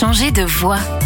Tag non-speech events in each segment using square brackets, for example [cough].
changer de voix.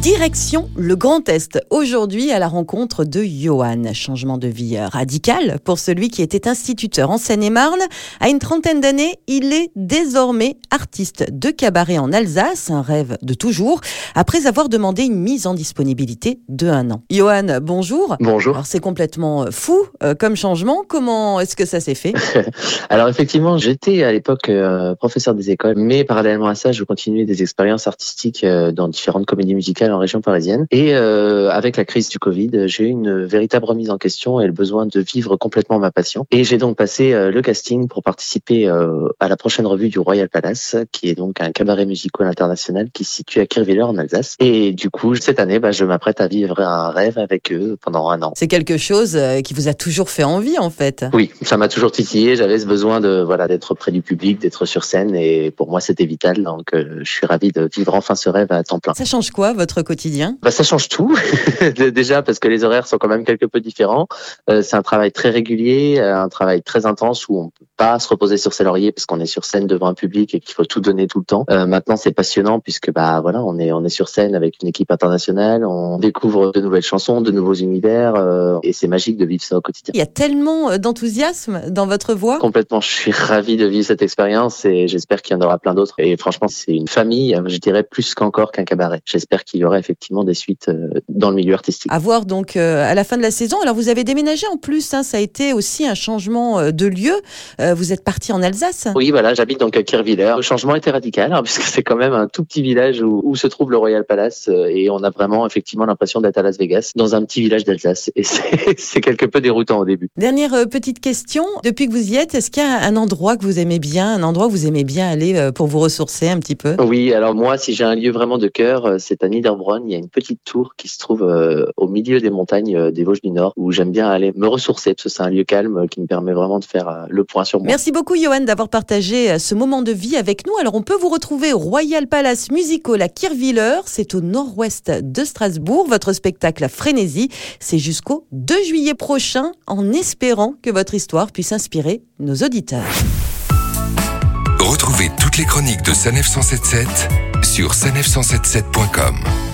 Direction le Grand Est, aujourd'hui à la rencontre de Johan. Changement de vie radical pour celui qui était instituteur en Seine-et-Marne. À une trentaine d'années, il est désormais artiste de cabaret en Alsace, un rêve de toujours, après avoir demandé une mise en disponibilité de un an. Johan, bonjour. Bonjour. Alors c'est complètement fou euh, comme changement. Comment est-ce que ça s'est fait? [laughs] Alors effectivement, j'étais à l'époque euh, professeur des écoles, mais parallèlement à ça, je continuais des expériences artistiques euh, dans différentes comédies musicales en région parisienne. Et euh, avec la crise du Covid, j'ai eu une véritable remise en question et le besoin de vivre complètement ma passion. Et j'ai donc passé euh, le casting pour participer euh, à la prochaine revue du Royal Palace, qui est donc un cabaret musical international qui se situe à Kirchwiller en Alsace. Et du coup, cette année, bah, je m'apprête à vivre un rêve avec eux pendant un an. C'est quelque chose euh, qui vous a toujours fait envie en fait. Oui, ça m'a toujours titillé. J'avais ce besoin de voilà d'être près du public, d'être sur scène, et pour moi c'était vital. Donc euh, je suis ravi de vivre enfin ce rêve à temps plein. Ça change quoi votre quotidien? Bah, ça change tout. [laughs] Déjà parce que les horaires sont quand même quelque peu différents. Euh, c'est un travail très régulier, euh, un travail très intense où on peut pas se reposer sur ses lauriers parce qu'on est sur scène devant un public et qu'il faut tout donner tout le temps. Euh, maintenant, c'est passionnant puisque bah voilà, on est on est sur scène avec une équipe internationale, on découvre de nouvelles chansons, de nouveaux univers euh, et c'est magique de vivre ça au quotidien. Il y a tellement d'enthousiasme dans votre voix. Complètement, je suis [laughs] ravi de vivre cette expérience et j'espère qu'il y en aura plein d'autres. Et franchement, c'est une famille, je dirais plus qu'encore qu'un cabaret. J'espère qu'il y aura effectivement des suites euh, dans le milieu artistique. À voir donc euh, à la fin de la saison. Alors vous avez déménagé en plus, hein, ça a été aussi un changement euh, de lieu. Vous êtes parti en Alsace. Oui, voilà, j'habite donc à Kirchwiller. Le changement était radical hein, [laughs] puisque c'est quand même un tout petit village où, où se trouve le Royal Palace et on a vraiment effectivement l'impression d'être à Las Vegas dans un petit village d'Alsace et c'est [laughs] quelque peu déroutant au début. Dernière petite question. Depuis que vous y êtes, est-ce qu'il y a un endroit que vous aimez bien, un endroit où vous aimez bien aller pour vous ressourcer un petit peu? Oui, alors moi, si j'ai un lieu vraiment de cœur, c'est à Il y a une petite tour qui se trouve euh, au milieu des montagnes euh, des Vosges du Nord où j'aime bien aller me ressourcer parce que c'est un lieu calme euh, qui me permet vraiment de faire euh, le point sur moi. Merci beaucoup Johan d'avoir partagé ce moment de vie avec nous. Alors on peut vous retrouver au Royal Palace Musical à Kirchwiller, c'est au nord-ouest de Strasbourg. Votre spectacle à Frénésie, c'est jusqu'au 2 juillet prochain en espérant que votre histoire puisse inspirer nos auditeurs. Retrouvez toutes les chroniques de Sanef 177 sur sanef177.com.